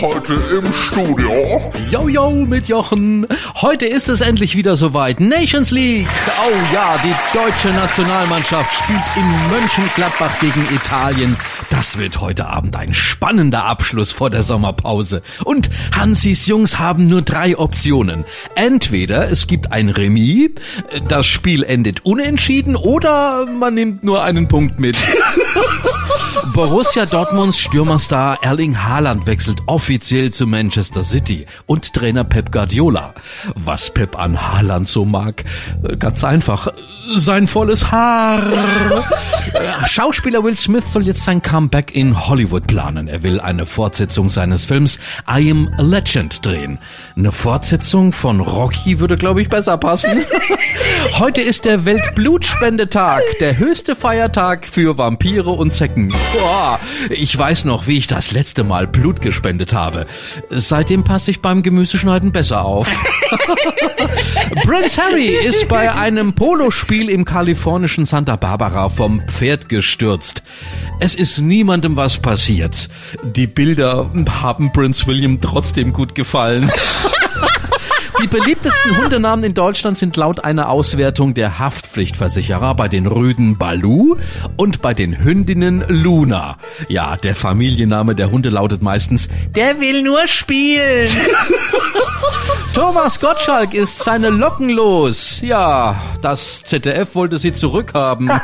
Heute im Studio. Yo, yo, mit Jochen. Heute ist es endlich wieder soweit. Nations League. Oh ja, die deutsche Nationalmannschaft spielt in Mönchengladbach gegen Italien. Das wird heute Abend ein spannender Abschluss vor der Sommerpause. Und Hansis Jungs haben nur drei Optionen. Entweder es gibt ein Remis, das Spiel endet unentschieden oder man nimmt nur einen Punkt mit. Borussia Dortmunds Stürmerstar Erling Haaland wechselt offiziell zu Manchester City und Trainer Pep Guardiola. Was Pep an Haaland so mag? Ganz einfach. Sein volles Haar. Schauspieler Will Smith soll jetzt sein Comeback in Hollywood planen. Er will eine Fortsetzung seines Films I Am a Legend drehen. Eine Fortsetzung von Rocky würde, glaube ich, besser passen. Heute ist der Weltblutspendetag, der höchste Feiertag für Vampire und Zecken. Boah, ich weiß noch, wie ich das letzte Mal Blut gespendet habe. Seitdem passe ich beim Gemüseschneiden besser auf. Prince Harry ist bei einem Polospiel im kalifornischen Santa Barbara vom Pferd gestürzt. Es ist niemandem was passiert. Die Bilder haben Prince William trotzdem gut gefallen. Die beliebtesten Hundenamen in Deutschland sind laut einer Auswertung der Haftpflichtversicherer bei den Rüden Balu und bei den Hündinnen Luna. Ja, der Familienname der Hunde lautet meistens, der will nur spielen. Thomas Gottschalk ist seine Locken los. Ja, das ZDF wollte sie zurückhaben.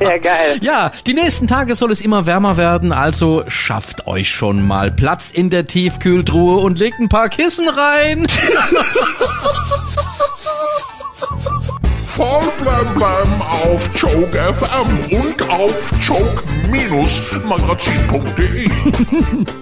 ja, geil. Ja, die nächsten Tage soll es immer wärmer werden, also schafft euch schon mal Platz in der Tiefkühltruhe und legt ein paar Kissen rein. Voll blem blem auf Joke FM und auf joke-magazin.de.